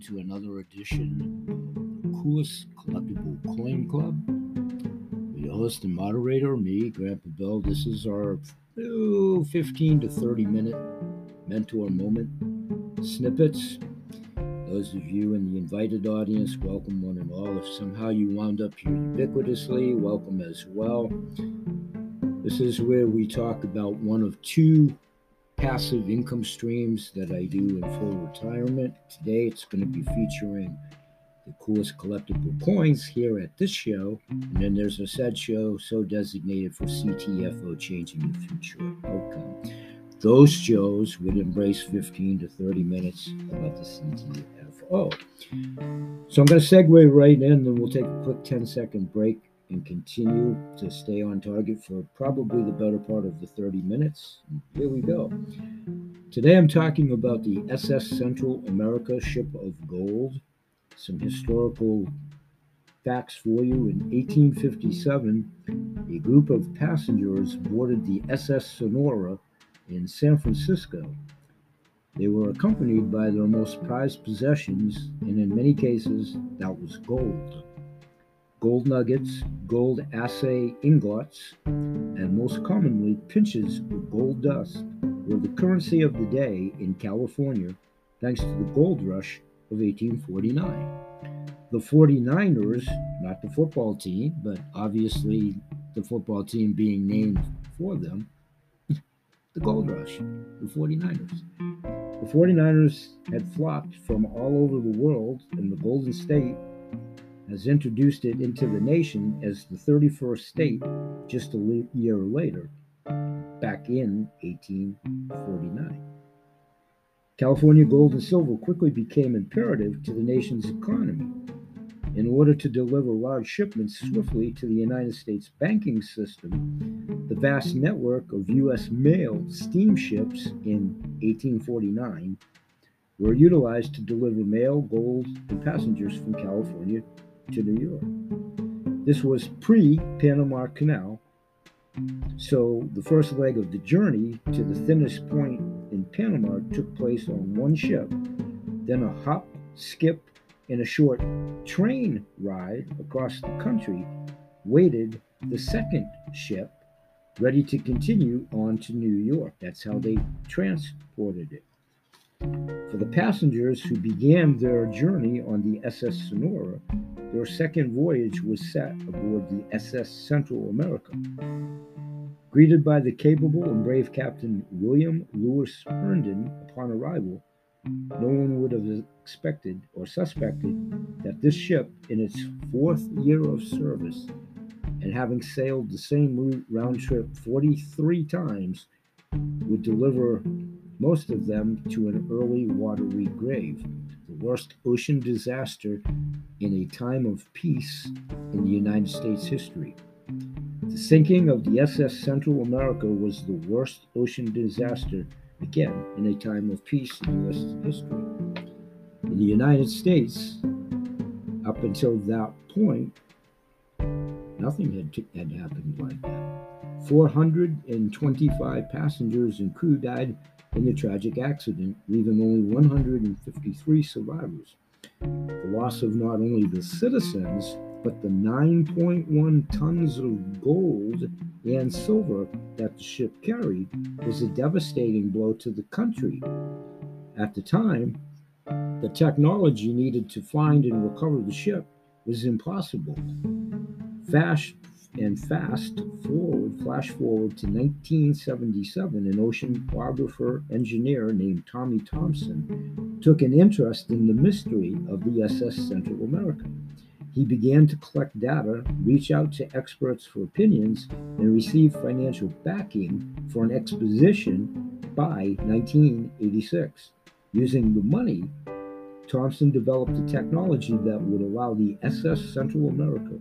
to another edition of the Coolest Collectible Coin Club. The host and moderator, me, Grandpa Bill. This is our oh, 15 to 30 minute mentor moment snippets. Those of you in the invited audience, welcome one and all. If somehow you wound up here ubiquitously, welcome as well. This is where we talk about one of two passive income streams that I do in full retirement. Today it's going to be featuring the coolest collectible coins here at this show. And then there's a said show so designated for CTFO changing the future outcome. Those shows would embrace 15 to 30 minutes about the CTFO. So I'm going to segue right in, and we'll take a quick 10 second break and continue to stay on target for probably the better part of the 30 minutes. Here we go. Today I'm talking about the SS Central America ship of gold. Some historical facts for you. In 1857, a group of passengers boarded the SS Sonora in San Francisco. They were accompanied by their most prized possessions, and in many cases, that was gold gold nuggets, gold assay ingots, and most commonly pinches of gold dust were the currency of the day in California thanks to the gold rush of 1849. The 49ers, not the football team, but obviously the football team being named for them, the gold rush, the 49ers. The 49ers had flocked from all over the world, and the Golden State has introduced it into the nation as the 31st state just a year later, back in 1849. California gold and silver quickly became imperative to the nation's economy. In order to deliver large shipments swiftly to the United States banking system, the vast network of U.S. mail steamships in 1849 were utilized to deliver mail, gold, and passengers from California to New York. This was pre Panama Canal, so the first leg of the journey to the thinnest point in Panama took place on one ship, then a hop, skip, and a short train ride across the country waited the second ship ready to continue on to New York. That's how they transported it. For the passengers who began their journey on the SS Sonora, their second voyage was set aboard the SS Central America. Greeted by the capable and brave Captain William Lewis Herndon upon arrival, no one would have expected or suspected that this ship, in its fourth year of service, and having sailed the same route round trip 43 times, would deliver most of them to an early watery grave the worst ocean disaster in a time of peace in the United States history. The sinking of the SS Central America was the worst ocean disaster, again, in a time of peace in U.S. history. In the United States, up until that point, nothing had, t- had happened like that. 425 passengers and crew died in the tragic accident, leaving only 153 survivors. The loss of not only the citizens, but the 9.1 tons of gold and silver that the ship carried was a devastating blow to the country. At the time, the technology needed to find and recover the ship was impossible. Fast, and fast forward, flash forward to 1977, an oceanographer engineer named Tommy Thompson took an interest in the mystery of the SS Central America. He began to collect data, reach out to experts for opinions, and receive financial backing for an exposition by 1986. Using the money, Thompson developed a technology that would allow the SS Central America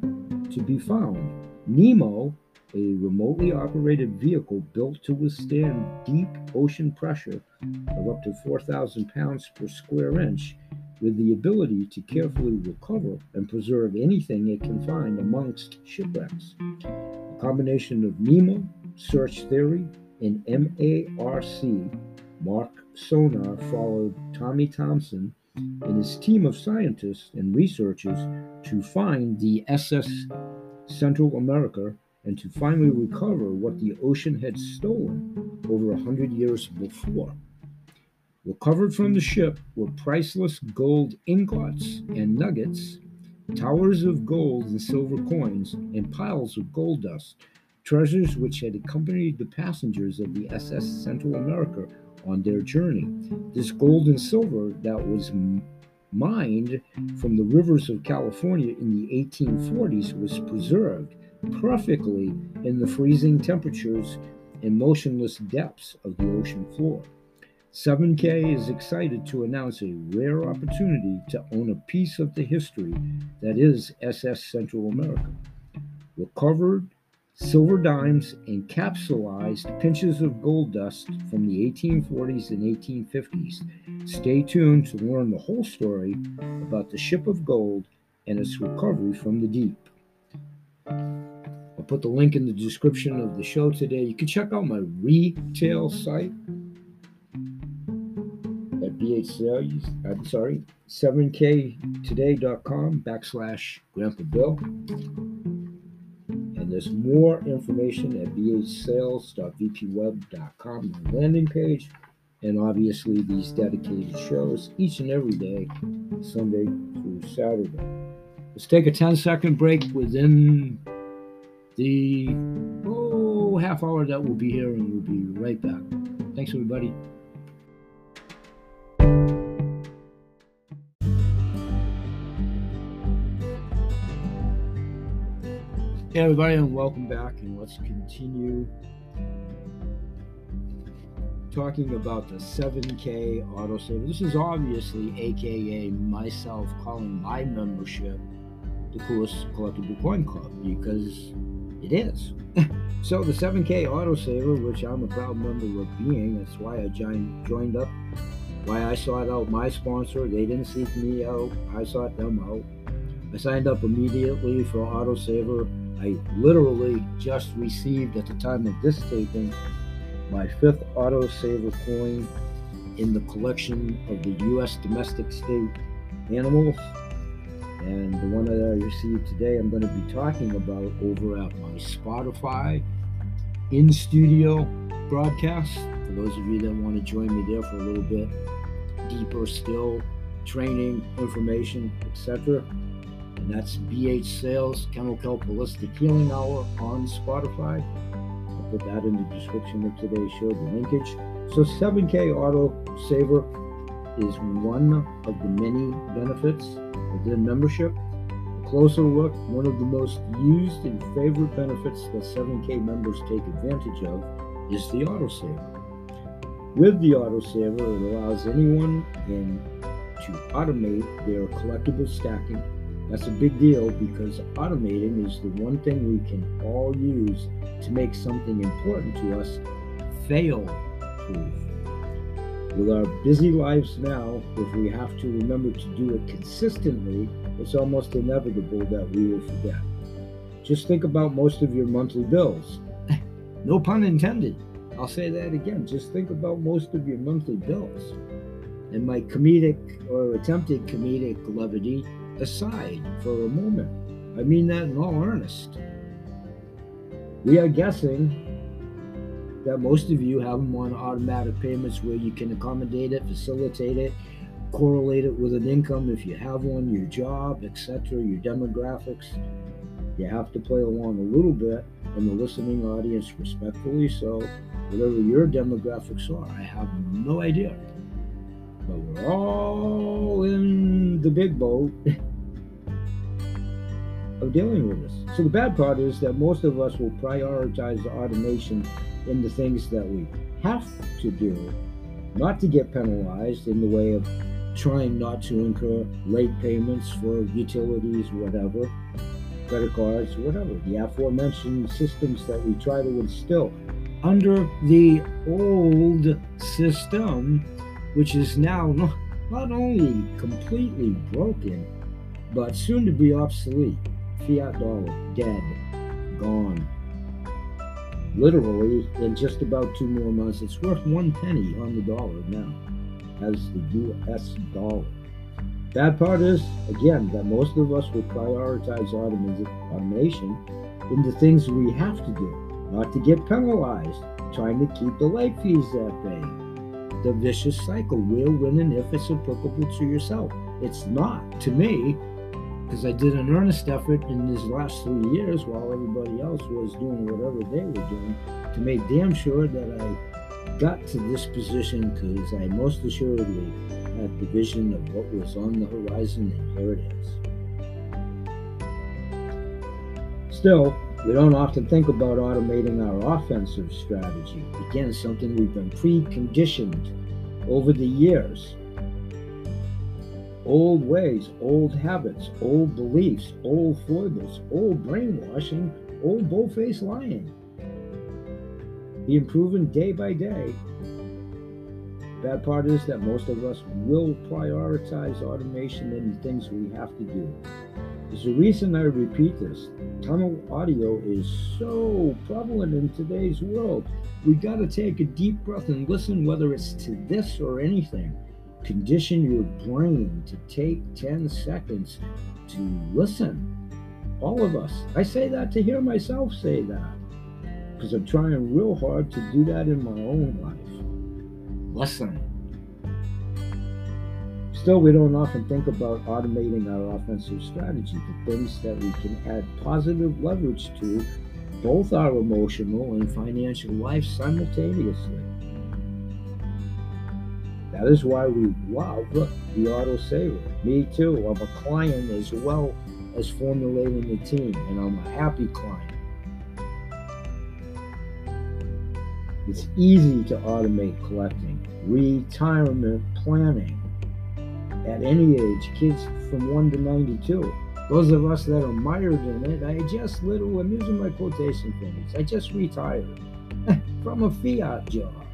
to be found Nemo, a remotely operated vehicle built to withstand deep ocean pressure of up to 4,000 pounds per square inch, with the ability to carefully recover and preserve anything it can find amongst shipwrecks. A combination of NEMO, search theory, and MARC, Mark Sonar, followed Tommy Thompson and his team of scientists and researchers to find the SS Central America and to finally recover what the ocean had stolen over a hundred years before. Recovered from the ship were priceless gold ingots and nuggets, towers of gold and silver coins, and piles of gold dust, treasures which had accompanied the passengers of the SS Central America on their journey. This gold and silver that was mined from the rivers of California in the 1840s was preserved perfectly in the freezing temperatures and motionless depths of the ocean floor. 7K is excited to announce a rare opportunity to own a piece of the history that is SS Central America. Recovered silver dimes and capsulized pinches of gold dust from the 1840s and 1850s. Stay tuned to learn the whole story about the ship of gold and its recovery from the deep. I'll put the link in the description of the show today. You can check out my retail site at BH I'm sorry, 7ktoday.com backslash Grandpa Bill. There's more information at bhsales.vpweb.com, the landing page, and obviously these dedicated shows each and every day, Sunday through Saturday. Let's take a 10 second break within the oh half hour that we'll be here, and we'll be right back. Thanks, everybody. Hey, everybody, and welcome back. And let's continue talking about the 7K autosaver. This is obviously AKA myself calling my membership the coolest collectible coin club because it is. so the 7K autosaver, which I'm a proud member of being, that's why I joined, up, why I sought out my sponsor. They didn't seek me out, I sought them out. I signed up immediately for autosaver I literally just received at the time of this taping my fifth autosaver coin in the collection of the U.S. domestic state animals. And the one that I received today, I'm going to be talking about over at my Spotify in studio broadcast. For those of you that want to join me there for a little bit deeper still, training, information, etc and that's BH Sales Kennel Kelp Healing Hour on Spotify. I'll put that in the description of today's show, the linkage. So 7K Auto Saver is one of the many benefits of within membership. A closer look, one of the most used and favorite benefits that 7K members take advantage of is the autosaver. With the autosaver, it allows anyone in to automate their collectible stacking that's a big deal because automating is the one thing we can all use to make something important to us fail proof. With our busy lives now, if we have to remember to do it consistently, it's almost inevitable that we will forget. Just think about most of your monthly bills. no pun intended. I'll say that again. Just think about most of your monthly bills. And my comedic or attempted comedic levity aside for a moment. I mean that in all earnest. We are guessing that most of you have them on automatic payments where you can accommodate it, facilitate it, correlate it with an income if you have one, your job, etc., your demographics. You have to play along a little bit in the listening audience respectfully. So, whatever your demographics are, I have no idea. But we're all in the big boat. of dealing with this. So the bad part is that most of us will prioritize automation in the things that we have to do, not to get penalized in the way of trying not to incur late payments for utilities, whatever, credit cards, whatever, the aforementioned systems that we try to instill under the old system, which is now not, not only completely broken, but soon to be obsolete fiat dollar dead, gone. Literally, in just about two more months, it's worth one penny on the dollar now as the US dollar. Bad part is, again, that most of us will prioritize automation into things we have to do, not to get penalized, trying to keep the late fees at bay. The vicious cycle, will win and if it's applicable to yourself. It's not to me, because I did an earnest effort in these last three years while everybody else was doing whatever they were doing to make damn sure that I got to this position because I most assuredly had the vision of what was on the horizon, and here it is. Still, we don't often think about automating our offensive strategy. Again, something we've been preconditioned over the years. Old ways, old habits, old beliefs, old foibles, old brainwashing, old bull-faced lying. Being proven day by day Bad part is that most of us will prioritize automation and things we have to do. There's a reason I repeat this. Tunnel audio is so prevalent in today's world. We got to take a deep breath and listen, whether it's to this or anything. Condition your brain to take 10 seconds to listen. All of us. I say that to hear myself say that because I'm trying real hard to do that in my own life listen. Still, we don't often think about automating our offensive strategy, the things that we can add positive leverage to both our emotional and financial life simultaneously. That is why we love the autosaver. Me too. I'm a client as well as formulating the team, and I'm a happy client. It's easy to automate collecting, retirement planning. At any age, kids from 1 to 92. Those of us that are mired in it, I just little, I'm using my quotation fingers, I just retired from a fiat job.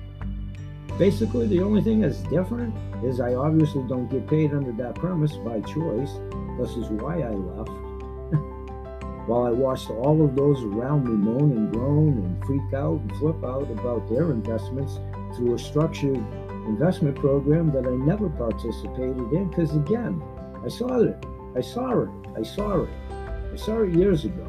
Basically, the only thing that's different is I obviously don't get paid under that premise by choice. This is why I left while I watched all of those around me moan and groan and freak out and flip out about their investments through a structured investment program that I never participated in because, again, I saw it. I saw it. I saw it. I saw it years ago.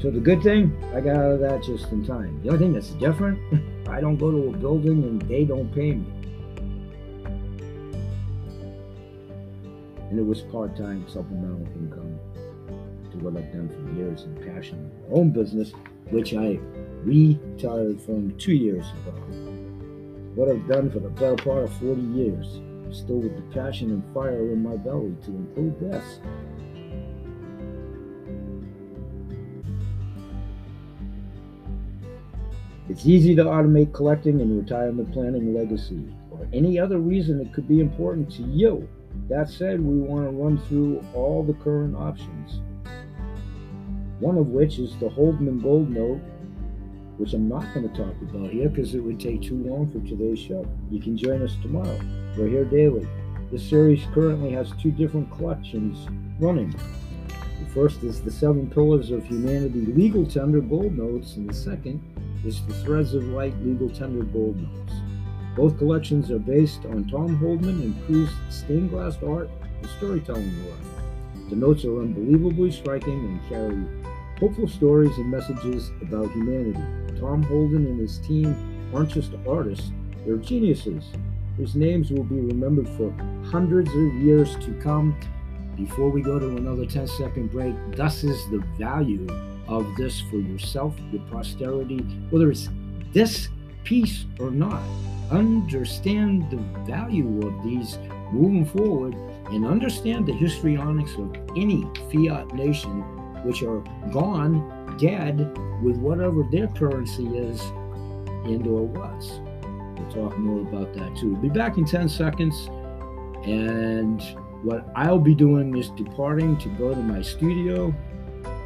So the good thing, I got out of that just in time. The only thing that's different, I don't go to a building and they don't pay me. And it was part-time supplemental income to what I've done for years and passion my own business, which I retired from two years ago. What I've done for the better part of 40 years, still with the passion and fire in my belly to include this. It's easy to automate collecting and retirement planning legacy or any other reason it could be important to you. That said, we want to run through all the current options. One of which is the Holdman Gold Note, which I'm not going to talk about here because it would take too long for today's show. You can join us tomorrow. We're here daily. This series currently has two different collections running. The first is the Seven Pillars of Humanity Legal Tender Gold Notes, and the second is the Threads of Light Legal Tender Gold Notes. Both collections are based on Tom Holdman and Prue's stained glass art and storytelling work. The notes are unbelievably striking and carry hopeful stories and messages about humanity. Tom Holdman and his team aren't just artists, they're geniuses whose names will be remembered for hundreds of years to come. Before we go to another 10 second break, thus is the value of this for yourself, your posterity, whether it's this piece or not. Understand the value of these moving forward and understand the histrionics of any fiat nation which are gone, dead, with whatever their currency is and or was. We'll talk more about that too. Be back in 10 seconds. And what I'll be doing is departing to go to my studio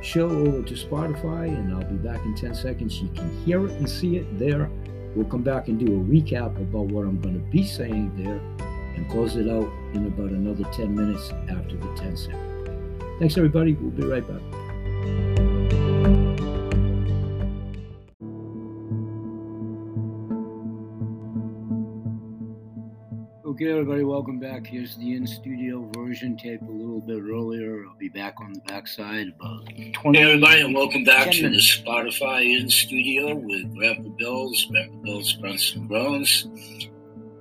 show over to Spotify, and I'll be back in 10 seconds. You can hear it and see it there. We'll come back and do a recap about what I'm going to be saying there and close it out in about another 10 minutes after the 10 second. Thanks, everybody. We'll be right back. Okay, everybody, welcome back. Here's the in studio version, tape a little bit earlier. I'll be back on the backside about 20 Hey, everybody, and welcome back to the Spotify in studio with Grandpa Bills, Grandpa Bills Grunts and Groans.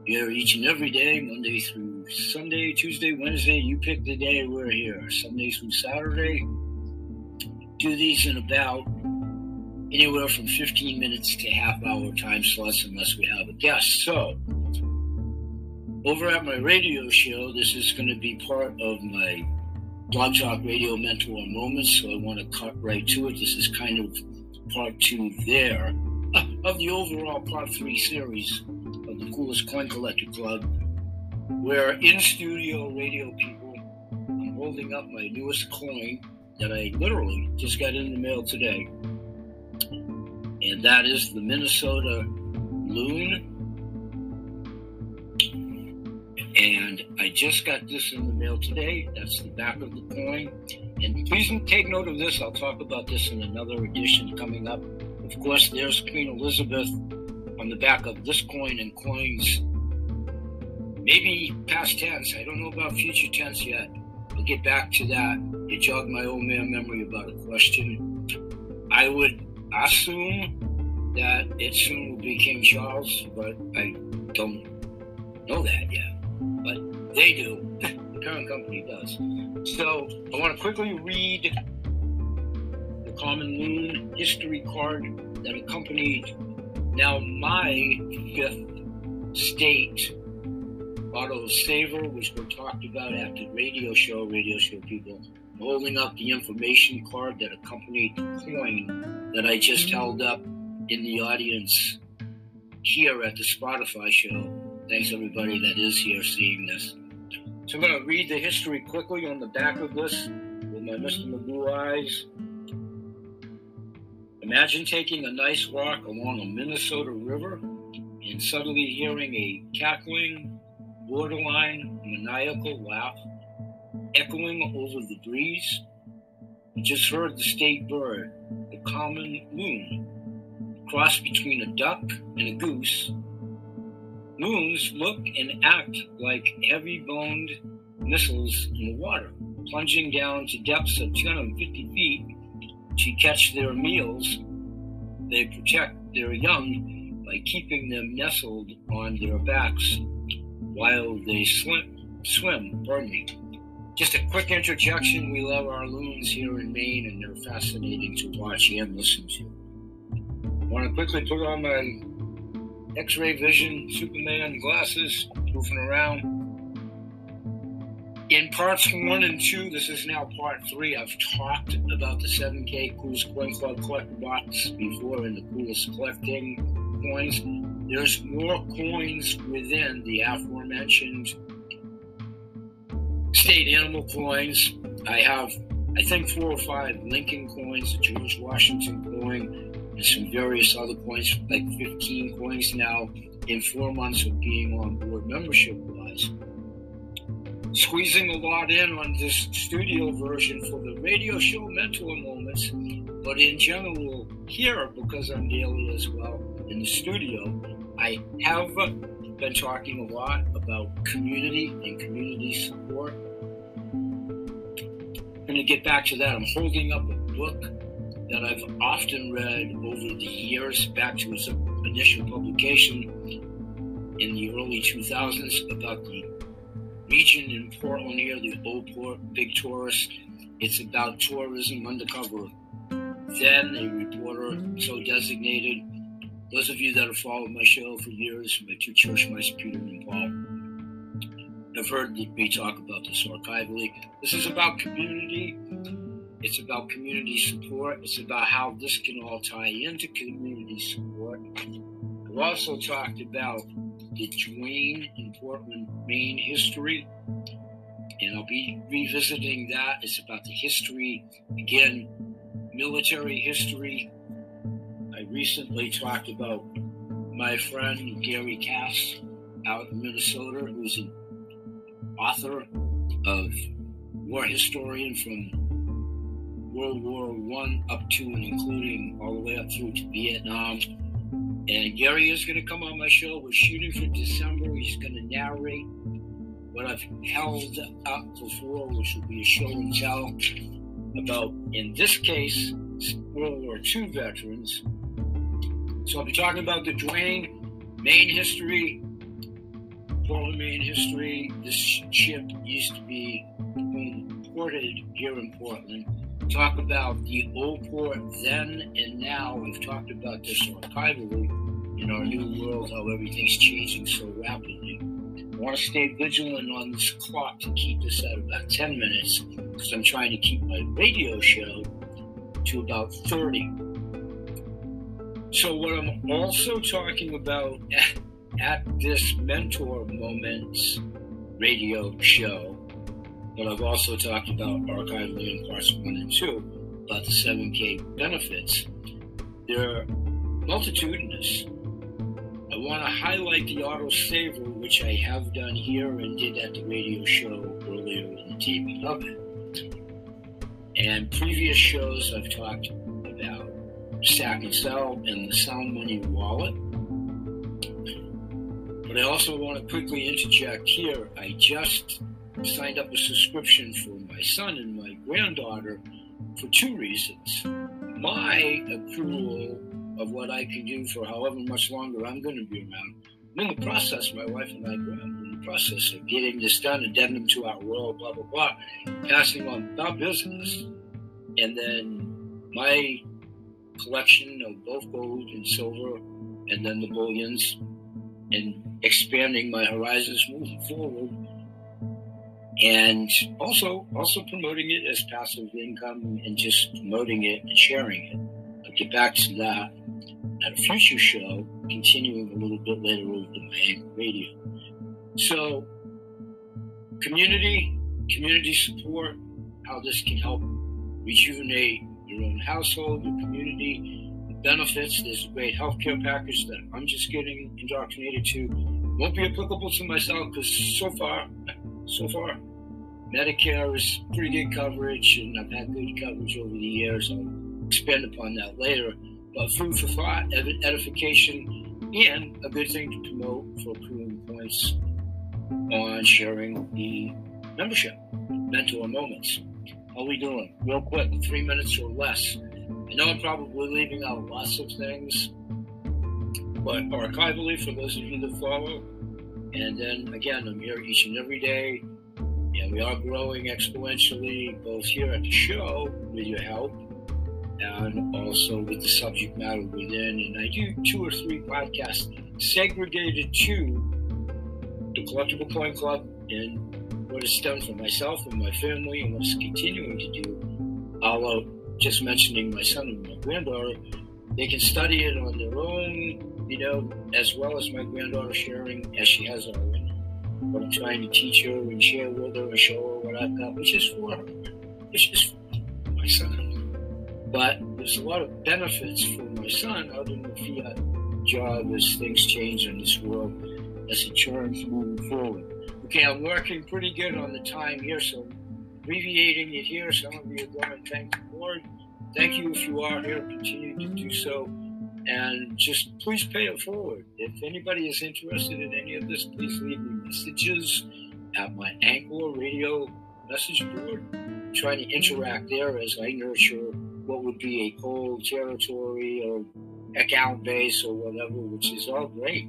Here each and every day, Monday through Sunday, Tuesday, Wednesday. You pick the day we're here. Sunday through Saturday. Do these in about anywhere from 15 minutes to half hour time slots, unless we have a guest. So, over at my radio show, this is going to be part of my Blog Talk Radio Mentor Moments, so I want to cut right to it. This is kind of part two there of the overall part three series of the Coolest Coin Collector Club, where in studio radio people, I'm holding up my newest coin that I literally just got in the mail today, and that is the Minnesota Loon and I just got this in the mail today. That's the back of the coin. And please take note of this. I'll talk about this in another edition coming up. Of course, there's Queen Elizabeth on the back of this coin and coins, maybe past tense. I don't know about future tense yet. I'll get back to that. It jogged my old man memory about a question. I would assume that it soon will be King Charles, but I don't know that yet but they do. the parent company does. So I want to quickly read the Common Loon history card that accompanied now my fifth state auto saver, which we talked about after the radio show, radio show people. holding up the information card that accompanied the coin that I just held up in the audience here at the Spotify show Thanks everybody that is here seeing this. So I'm going to read the history quickly on the back of this with my Mr. Magoo eyes. Imagine taking a nice walk along a Minnesota river and suddenly hearing a cackling, borderline maniacal laugh echoing over the breeze. You just heard the state bird, the common loon, cross between a duck and a goose Loons look and act like heavy boned missiles in the water, plunging down to depths of 250 feet to catch their meals. They protect their young by keeping them nestled on their backs while they swim. Swim, me. Just a quick interjection. We love our loons here in Maine, and they're fascinating to watch and listen to. I want to quickly put on my X-ray vision, Superman glasses, moving around. In parts one and two, this is now part three. I've talked about the 7K Coolest Coin Club collector box before in the coolest collecting coins. There's more coins within the aforementioned state animal coins. I have, I think, four or five Lincoln coins, a George Washington coin, some various other coins, like 15 coins now in four months of being on board membership wise. Squeezing a lot in on this studio version for the radio show mentor moments, but in general, here, because I'm daily as well in the studio, I have been talking a lot about community and community support. I'm going to get back to that. I'm holding up a book that I've often read over the years, back to its initial publication in the early 2000s about the region in Portland here, the Old Port, Big Tourist. It's about tourism undercover. Then a reporter so designated. Those of you that have followed my show for years, my two church mice, Peter and Paul, have heard me talk about this archivally. This is about community it's about community support. It's about how this can all tie into community support. I've also talked about the Duane in Portland, Maine history, and I'll be revisiting that. It's about the history, again, military history. I recently talked about my friend Gary Cass out in Minnesota, who's an author of war historian from World War One up to and including all the way up through to Vietnam. And Gary is going to come on my show. We're shooting for December. He's going to narrate what I've held up before, which will be a show and tell about, in this case, World War II veterans. So I'll be talking about the Duane, Maine history, Portland, Maine history. This ship used to be imported here in Portland. Talk about the old port then and now. We've talked about this archivally in our new world, how everything's changing so rapidly. I want to stay vigilant on this clock to keep this at about 10 minutes because I'm trying to keep my radio show to about 30. So, what I'm also talking about at, at this Mentor Moments radio show, but I've also talked about archivally in parts one and two about the 7K benefits. They're multitudinous. I want to highlight the auto saver, which I have done here and did at the radio show earlier in the TV of. And previous shows, I've talked about Stack and Sell and the Sound Money wallet. But I also want to quickly interject here. I just signed up a subscription for my son and my granddaughter for two reasons. My accrual of what I can do for however much longer I'm going to be around. I'm in the process, my wife and I, are in the process of getting this done, addendum to our will, blah, blah, blah, passing on our business. And then my collection of both gold and silver, and then the bullions, and expanding my horizons moving forward. And also, also promoting it as passive income and just promoting it and sharing it. I'll get back to that at a future show, continuing a little bit later over the Miami radio. So, community, community support, how this can help rejuvenate your own household, your community, the benefits. There's a great healthcare package that I'm just getting indoctrinated to. Won't be applicable to myself because so far, so far, Medicare is pretty good coverage, and I've had good coverage over the years. I'll expand upon that later But food for thought, edification, and a good thing to promote for accruing points on sharing the membership, mentor moments. How are we doing? Real quick, three minutes or less. I know I'm probably leaving out lots of things, but archivally for those of you that follow. And then again, I'm here each and every day, and we are growing exponentially, both here at the show with your help and also with the subject matter within. And I do two or three podcasts segregated to the Collectible Coin Club and what it's done for myself and my family and what it's continuing to do. Although just mentioning my son and my granddaughter, they can study it on their own, you know, as well as my granddaughter sharing as she has already. What I'm trying to teach her and share with her and show her what I've got, which is for her, which is for my son. But there's a lot of benefits for my son other than the fiat job as things change in this world as turns moving forward. Okay, I'm working pretty good on the time here, so abbreviating it here. Some of you are going to thank the Lord. Thank you if you are here. Continue to do so. And just please pay it forward. If anybody is interested in any of this, please leave me messages at my Anchor radio message board. Trying to interact there as I nurture what would be a cold territory or account base or whatever, which is all great.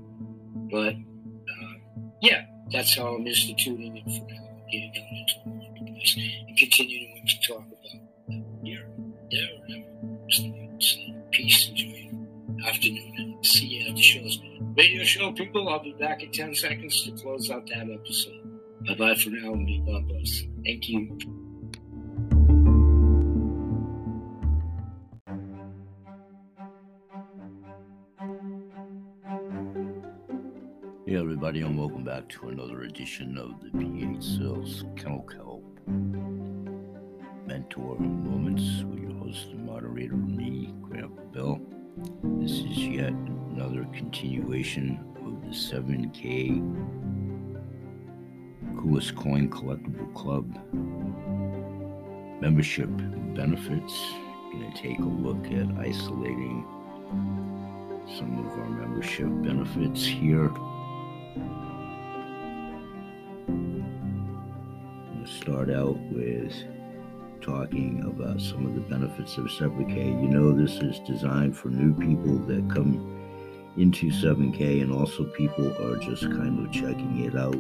But uh, yeah, that's how I'm instituting it for now, getting into the place and continuing to talk about there, and peace, enjoy afternoon, and see you at the shows. Radio show people, I'll be back in 10 seconds to close out that episode. Bye bye for now and be God bless. Thank you. Hey, everybody, and welcome back to another edition of the PH Kennel Kelp Mentor Moments with your and moderator, me, Grandpa Bill. This is yet another continuation of the 7K Coolest Coin Collectible Club membership benefits. Going to take a look at isolating some of our membership benefits here. Start out with talking about some of the benefits of 7K. You know, this is designed for new people that come into 7K, and also people are just kind of checking it out.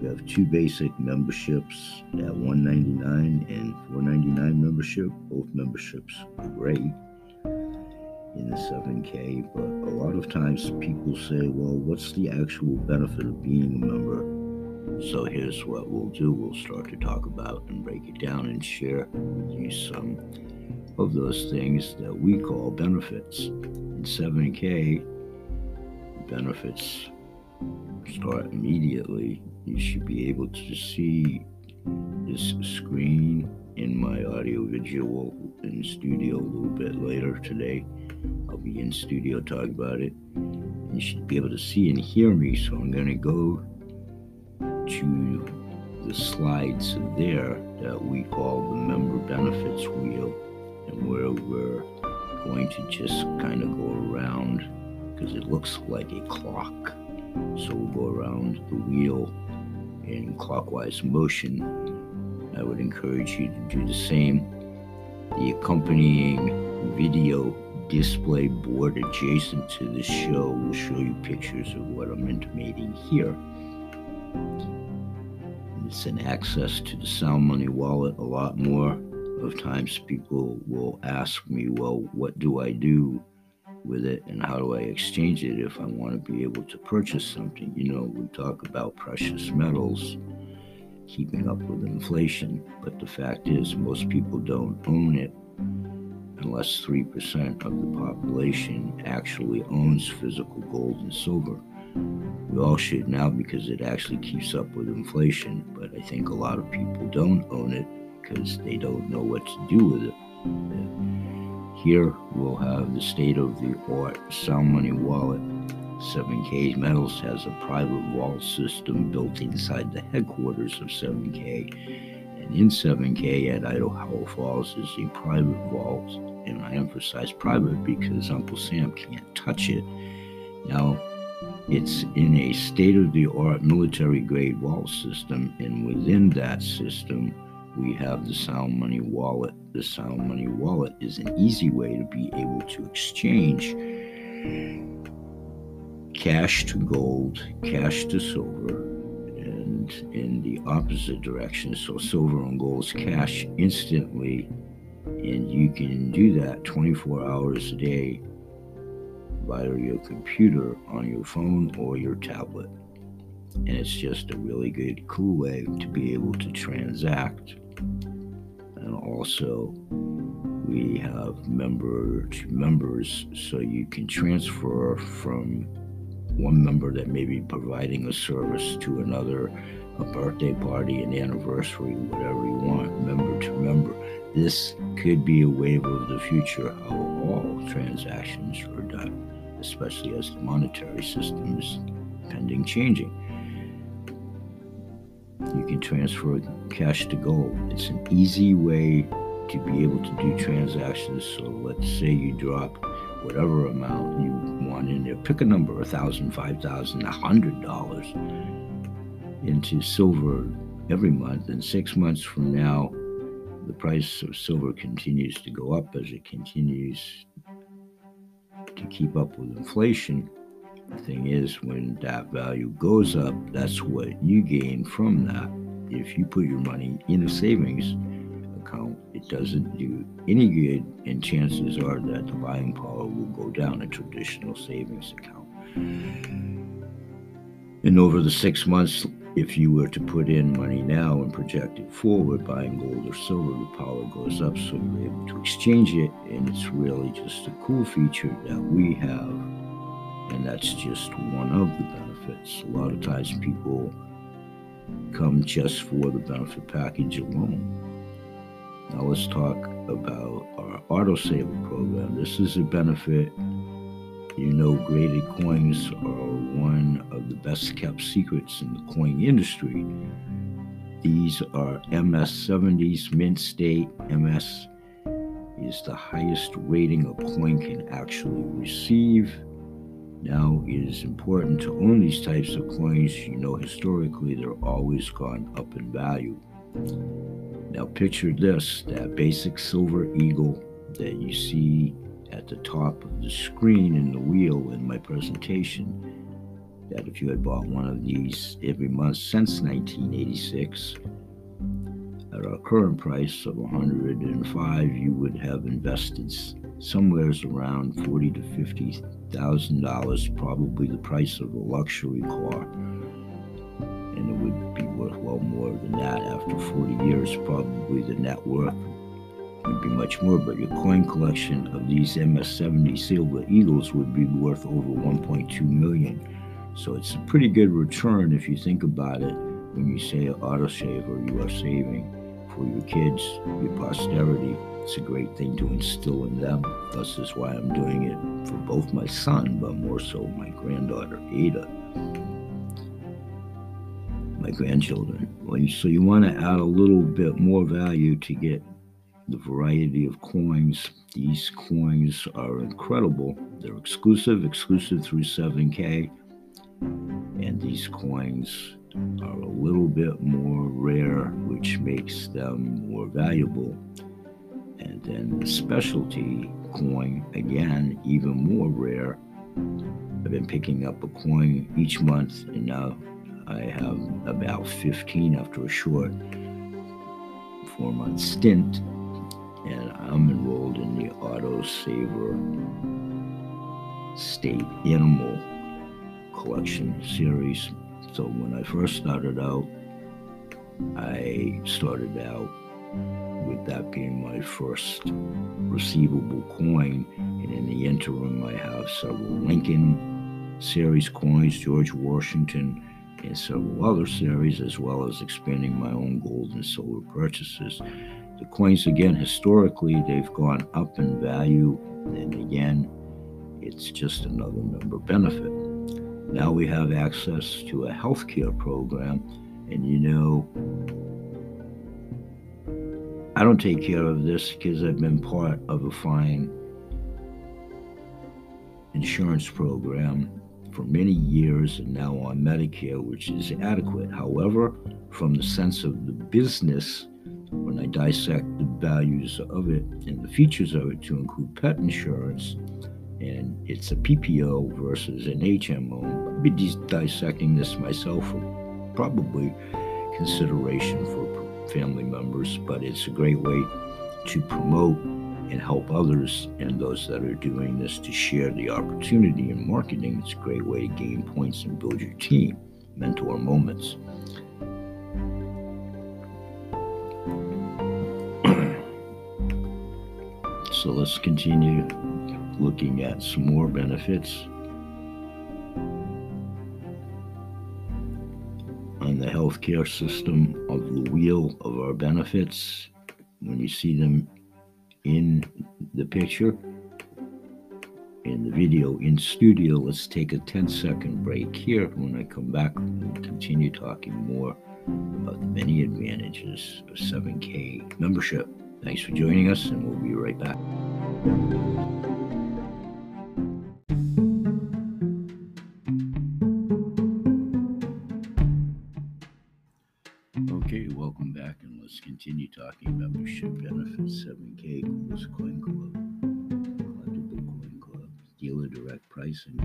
We have two basic memberships at 199 and 499 membership. Both memberships are great in the 7K, but a lot of times people say, well, what's the actual benefit of being a member? So here's what we'll do. We'll start to talk about and break it down and share with you some of those things that we call benefits. In 7K, benefits start immediately. You should be able to see this screen in my audio visual in studio a little bit later today. I'll be in studio talking about it. You should be able to see and hear me, so I'm going to go to the slides there that we call the member benefits wheel and where we're going to just kind of go around because it looks like a clock. So we'll go around the wheel in clockwise motion. I would encourage you to do the same. The accompanying video display board adjacent to the show will show you pictures of what I'm intimating here. It's an access to the Sound Money wallet a lot more of times people will ask me, well, what do I do with it and how do I exchange it if I want to be able to purchase something? You know, we talk about precious metals keeping up with inflation, but the fact is, most people don't own it unless 3% of the population actually owns physical gold and silver. We all should now because it actually keeps up with inflation, but I think a lot of people don't own it because they don't know what to do with it. Here we'll have the state of the art Sound Money wallet. 7K Metals has a private vault system built inside the headquarters of 7K. And in 7K at Idaho Falls is a private vault. And I emphasize private because Uncle Sam can't touch it. Now, it's in a state of the art military grade vault system, and within that system, we have the Sound Money Wallet. The Sound Money Wallet is an easy way to be able to exchange cash to gold, cash to silver, and in the opposite direction. So, silver and gold is cash instantly, and you can do that 24 hours a day via your computer on your phone or your tablet. And it's just a really good, cool way to be able to transact. And also, we have member to members, so you can transfer from one member that may be providing a service to another, a birthday party, an anniversary, whatever you want, member to member. This could be a wave of the future how all transactions are done especially as the monetary system is pending changing. You can transfer cash to gold. It's an easy way to be able to do transactions. So let's say you drop whatever amount you want in there. Pick a number, a thousand, five thousand, a hundred dollars into silver every month. And six months from now, the price of silver continues to go up as it continues to keep up with inflation. The thing is, when that value goes up, that's what you gain from that. If you put your money in a savings account, it doesn't do any good, and chances are that the buying power will go down a traditional savings account. And over the six months, if you were to put in money now and project it forward, buying gold or silver, the power goes up, so you're able to exchange it. And it's really just a cool feature that we have. And that's just one of the benefits. A lot of times people come just for the benefit package alone. Now let's talk about our autosaver program. This is a benefit you know, graded coins are one of the best kept secrets in the coin industry. These are MS 70s, Mint State. MS is the highest rating a coin can actually receive. Now, it is important to own these types of coins. You know, historically, they're always gone up in value. Now, picture this that basic silver eagle that you see at the top of the screen in the wheel in my presentation. That if you had bought one of these every month since 1986, at our current price of 105, you would have invested somewhere around forty to fifty thousand dollars, probably the price of a luxury car, and it would be worth well more than that after 40 years. Probably the net worth would be much more, but your coin collection of these MS-70 Silver Eagles would be worth over 1.2 million. So it's a pretty good return if you think about it when you say autosave or you are saving for your kids, your posterity. It's a great thing to instill in them. This is why I'm doing it for both my son, but more so my granddaughter, Ada, my grandchildren. So you want to add a little bit more value to get the variety of coins. These coins are incredible. They're exclusive, exclusive through 7K. And these coins are a little bit more rare, which makes them more valuable. And then the specialty coin, again, even more rare. I've been picking up a coin each month, and now I have about 15 after a short four month stint. And I'm enrolled in the Auto Saver State Animal Collection Series. So when I first started out, I started out with that being my first receivable coin. And in the interim, I have several Lincoln series coins, George Washington, and several other series, as well as expanding my own gold and silver purchases. The coins, again, historically, they've gone up in value. And again, it's just another number benefit. Now we have access to a healthcare program, and you know, I don't take care of this because I've been part of a fine insurance program for many years and now on Medicare, which is adequate. However, from the sense of the business, when I dissect the values of it and the features of it to include pet insurance, and it's a PPO versus an HMO. I'll be dissecting this myself for probably consideration for family members, but it's a great way to promote and help others and those that are doing this to share the opportunity in marketing. It's a great way to gain points and build your team, mentor moments. So let's continue looking at some more benefits on the healthcare system of the wheel of our benefits. When you see them in the picture in the video in studio let's take a 10 second break here. When i come back we'll continue talking more about the many advantages of 7k membership thanks for joining us and we'll be right back. Okay, welcome back, and let's continue talking membership benefits 7K Coolest Coin Club, Collectible Coin Club, dealer direct pricing,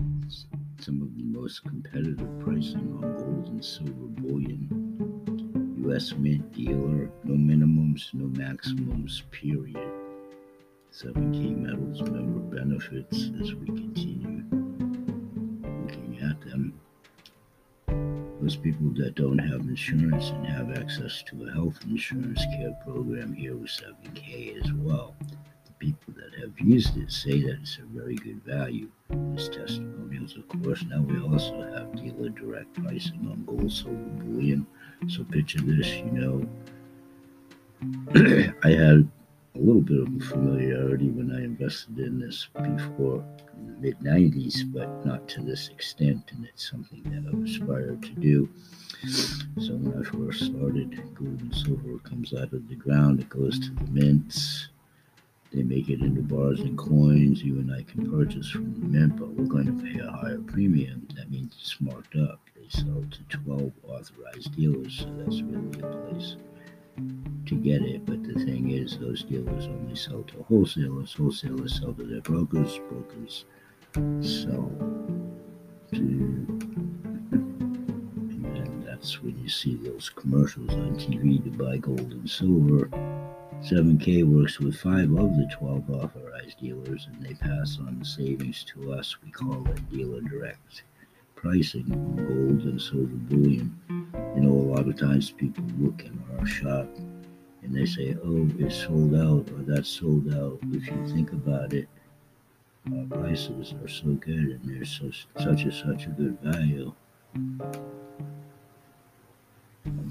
some of the most competitive pricing on gold and silver bullion, Mint dealer, no minimums, no maximums, period. 7K metals member benefits as we continue looking at them those people that don't have insurance and have access to a health insurance care program here with 7K as well. People that have used it say that it's a very good value. As testimonials, of course. Now we also have dealer direct pricing on gold, silver, bullion. So picture this, you know, I had a little bit of familiarity when I invested in this before in the mid 90s, but not to this extent. And it's something that I've aspired to do. So when I first started, gold and silver comes out of the ground, it goes to the mints. They make it into bars and coins. You and I can purchase from mint, but we're going to pay a higher premium. That means it's marked up. They sell to 12 authorized dealers, so that's really a place to get it. But the thing is, those dealers only sell to wholesalers. Wholesalers sell to their brokers. Brokers sell to and that's when you see those commercials on TV to buy gold and silver. 7K works with five of the 12 authorized dealers and they pass on the savings to us. We call it dealer direct pricing on gold and silver bullion. You know, a lot of times people look in our shop and they say, oh, it's sold out or that's sold out. If you think about it, our prices are so good and they're such, such a such a good value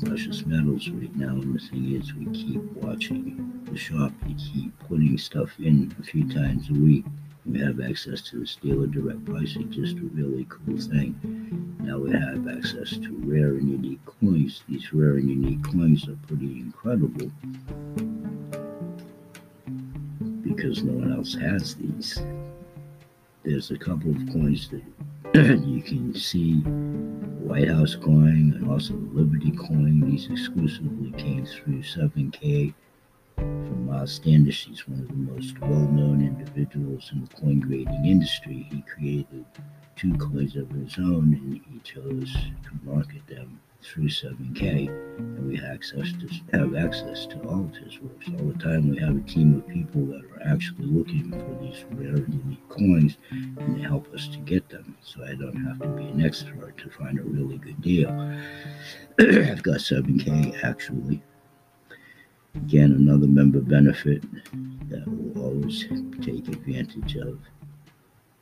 precious metals right now. And the thing is, we keep watching the shop. We keep putting stuff in a few times a week. We have access to the dealer direct pricing, just a really cool thing. Now we have access to rare and unique coins. These rare and unique coins are pretty incredible because no one else has these. There's a couple of coins that you can see White House coin and also the Liberty coin. These exclusively came through 7K from Miles Standish. He's one of the most well known individuals in the coin grading industry. He created two coins of his own and he chose to market them through 7K, and we have access to have access to all of his works all the time. We have a team of people that are actually looking for these rare unique coins, and they help us to get them. So I don't have to be an expert to find a really good deal. I've got 7K actually. Again, another member benefit that we'll always take advantage of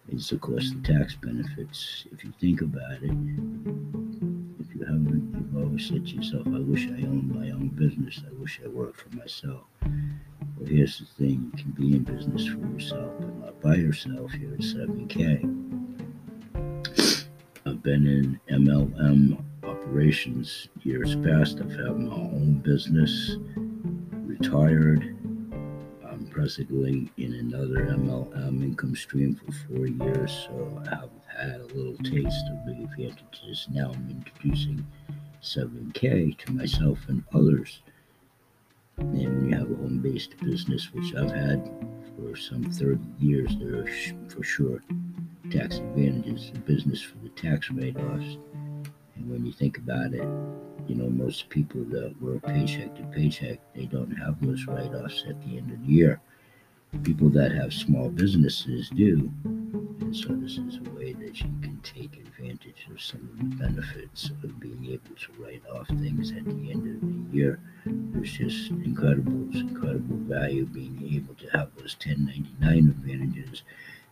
is, of course, the tax benefits. If you think about it, you haven't, you've always said to yourself, I wish I owned my own business. I wish I worked for myself. Well, here's the thing you can be in business for yourself, but not by yourself here at 7K. I've been in MLM operations years past. I've had my own business, retired. I'm in another MLM income stream for four years, so I've had a little taste of the advantages. Now I'm introducing 7K to myself and others. And you have a home based business, which I've had for some 30 years, there are for sure tax advantages in business for the tax write offs. And when you think about it, you know, most people that work paycheck to paycheck, they don't have those write offs at the end of the year. People that have small businesses do. And so this is a way that you can take advantage of some of the benefits of being able to write off things at the end of the year. It's just incredible, It's incredible value being able to have those 1099 advantages.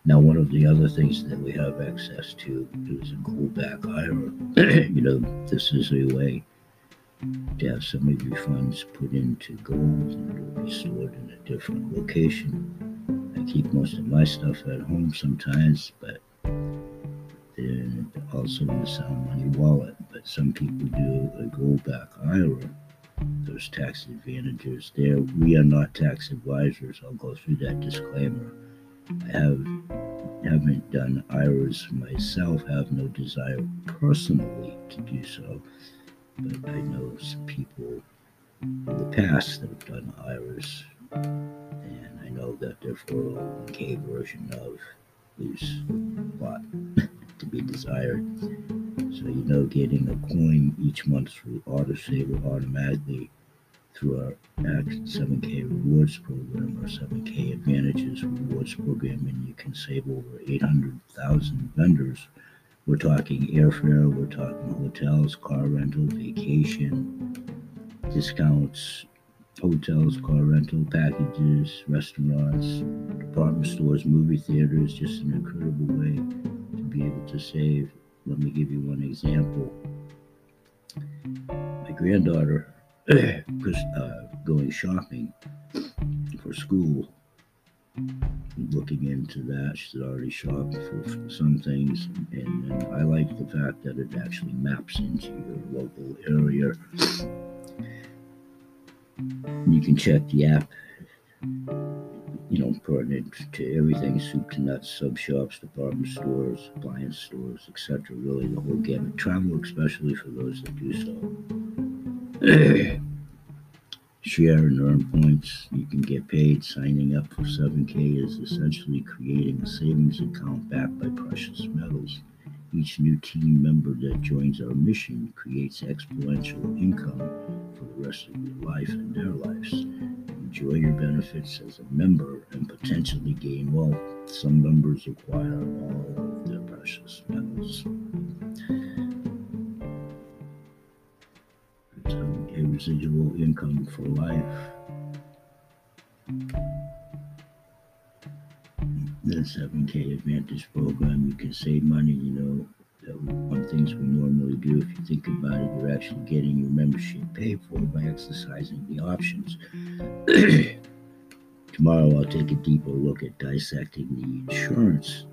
Now, one of the other things that we have access to is a back IRA. you know, this is a way to have some of your funds put into gold and it'll be stored in a different location. I keep most of my stuff at home sometimes, but then also in the Sound Money wallet. But some people do a gold back IRA. Those tax advantages there. We are not tax advisors. I'll go through that disclaimer. I have haven't done IRAs myself. Have no desire personally to do so but I know some people in the past that have done IRAs, and I know that their 401k version of leaves a lot to be desired. So, you know, getting a coin each month through AutoSaver automatically through our 7K rewards program or 7K advantages rewards program, and you can save over 800,000 vendors we're talking airfare, we're talking hotels, car rental, vacation, discounts, hotels, car rental packages, restaurants, department stores, movie theaters, just an incredible way to be able to save. Let me give you one example. My granddaughter was uh, going shopping for school looking into that. She's already shopped for some things, and, and I like the fact that it actually maps into your local area. You can check the app, you know, pertinent to everything soup to nuts, sub shops, department stores, appliance stores, etc. Really, the whole gamut. Travel, especially for those that do so. share and earn points. You can get paid. Signing up for 7K is essentially creating a savings account backed by precious metals. Each new team member that joins our mission creates exponential income for the rest of your life and their lives. Enjoy your benefits as a member and potentially gain wealth. Some members acquire all of their precious metals. Residual income for life. The 7K Advantage program, you can save money, you know. That One things we normally do, if you think about it, you're actually getting your membership paid for by exercising the options. Tomorrow, I'll take a deeper look at dissecting the insurance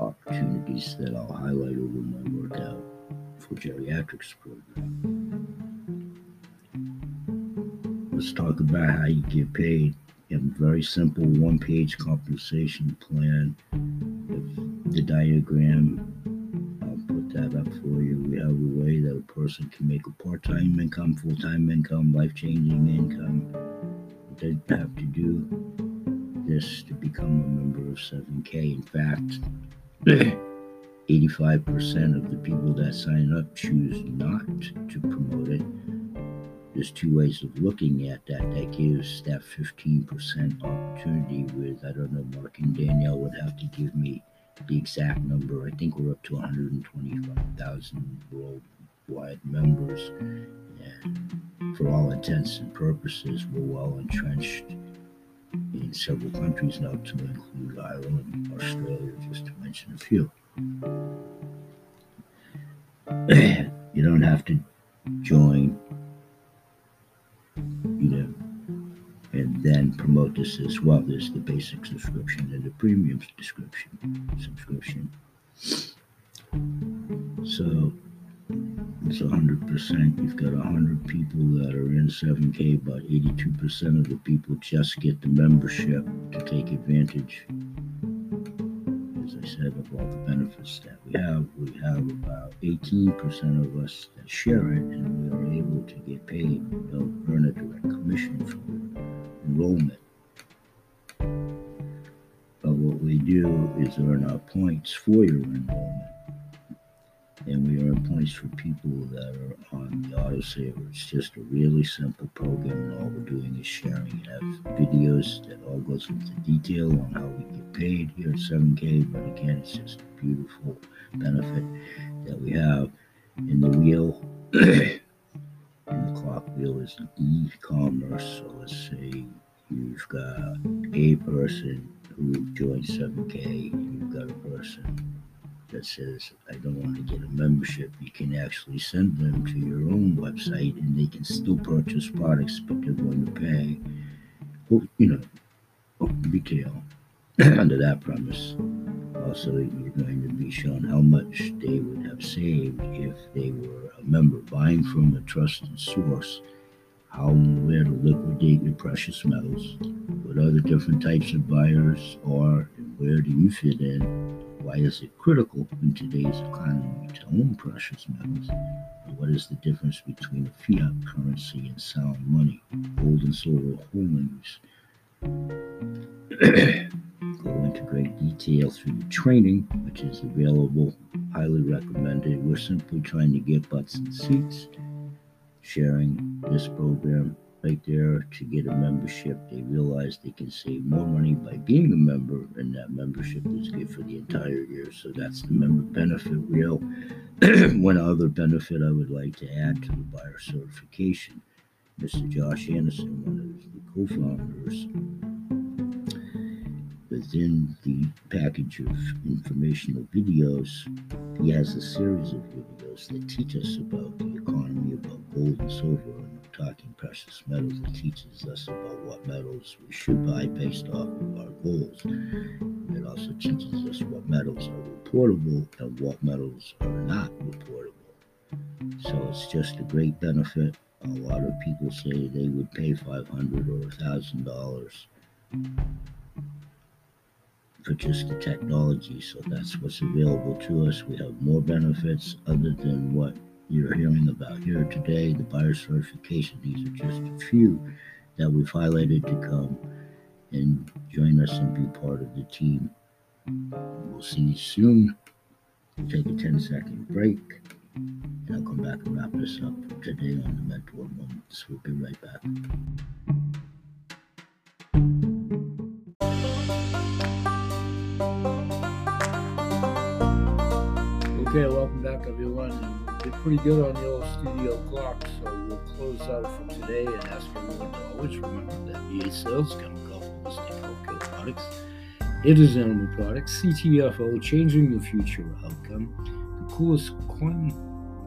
opportunities that I'll highlight over my workout for geriatrics program let's talk about how you get paid. You have a very simple one page compensation plan. The diagram, I'll put that up for you. We have a way that a person can make a part time income, full time income, life changing income. They have to do this to become a member of 7K. In fact, 85% of the people that sign up choose not to promote it there's two ways of looking at that. That gives that 15% opportunity with, I don't know, Mark and Danielle would have to give me the exact number. I think we're up to 125,000 worldwide members. And for all intents and purposes, we're well entrenched in several countries now, to include Ireland, Australia, just to mention a few. you don't have to join then promote this as well. There's the basic subscription and the premium subscription. Subscription. So it's 100%. You've got 100 people that are in 7K, but 82% of the people just get the membership to take advantage as I said, of all the benefits that we have. We have about 18% of us that share it, and we are able to get paid, you know, earn a direct commission for enrollment. But what we do is earn our points for your enrollment and we earn points for people that are on the autosaver. It's just a really simple program, and all we're doing is sharing. It have videos that all goes into detail on how we get paid here at 7K, but again, it's just a beautiful benefit that we have. In the wheel, in the clock wheel is e-commerce. So let's say you've got a person who joins 7K, you've got a person that says, I don't want to get a membership, you can actually send them to your own website and they can still purchase products, but they're going to pay, you know, oh, retail under that premise. Also, you're going to be shown how much they would have saved if they were a member buying from a trusted source, how and where to liquidate your precious metals, what other different types of buyers are, and where do you fit in why is it critical in today's economy to own precious metals? And what is the difference between a fiat currency and sound money? Gold and silver holdings go into great detail through the training, which is available, highly recommended. We're simply trying to get butts and seats, sharing this program right there to get a membership. They realize they can save more money by being a member, and that membership is good for the entire year. So that's the member benefit wheel. One other benefit I would like to add to the buyer certification Mr. Josh Anderson, one of the co founders, within the package of informational videos, he has a series of videos that teach us about the economy, about gold and silver, and talking precious metals. It teaches us about what metals we should buy based off of our goals. It also teaches us what metals are reportable and what metals are not reportable. So it's just a great benefit. A lot of people say they would pay 500 or $1,000 for just the technology. So that's what's available to us. We have more benefits other than what you're hearing about here today, the buyer certification. These are just a few that we've highlighted to come and join us and be part of the team. We'll see you soon. Take a 10 second break and I'll come back and wrap this up today on the Mentor Moments. We'll be right back. Okay, welcome back, everyone. We did pretty good on the old studio clock, so we'll close out for today and ask everyone to always remember that VA Sales Chemical Holistic Healthcare Products. It is Animal Products, CTFO, changing the future outcome. The coolest coin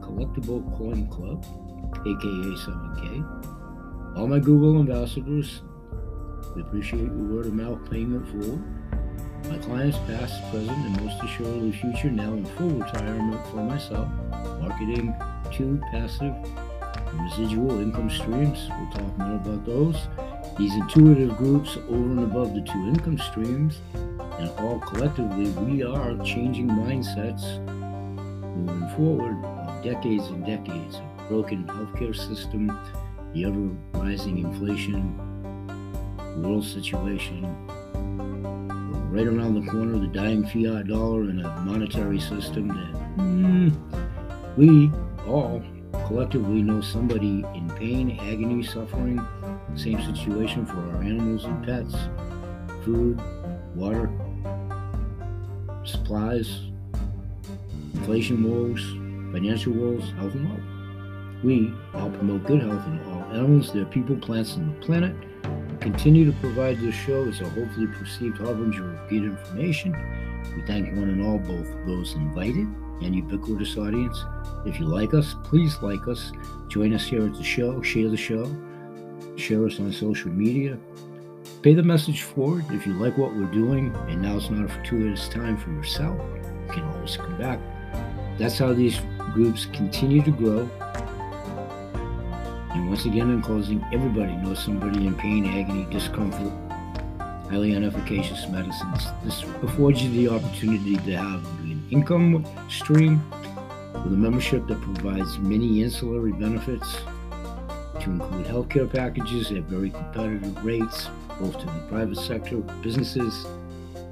collectible coin club, aka 7K. All my Google ambassadors, we appreciate your word of mouth payment for my clients, past, present, and most assuredly future, now in full retirement for myself, marketing two passive residual income streams. We'll talk more about those. These intuitive groups over and above the two income streams, and all collectively, we are changing mindsets moving forward of decades and decades of broken healthcare system, the ever rising inflation, world situation, right around the corner, the dying fiat dollar and a monetary system that mm, we all collectively know somebody in pain, agony, suffering. Same situation for our animals and pets. Food, water, supplies, inflation woes, financial woes, health and wealth. We all promote good health in all animals, their people, plants, and the planet continue to provide this show as a hopefully perceived harbinger of good information. We thank one and all, both those invited and ubiquitous audience. If you like us, please like us. Join us here at the show, share the show, share us on social media. Pay the message forward if you like what we're doing, and now it's not a fortuitous time for yourself. You can always come back. That's how these groups continue to grow and once again, in closing, everybody knows somebody in pain, agony, discomfort, highly inefficacious medicines. This affords you the opportunity to have an income stream with a membership that provides many ancillary benefits to include healthcare packages at very competitive rates, both to the private sector, businesses,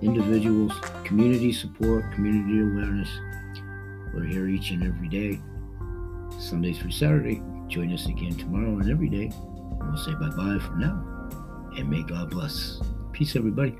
individuals, community support, community awareness. We're here each and every day, Sunday through Saturday, Join us again tomorrow and every day. We'll say bye bye for now. And may God bless. Peace, everybody.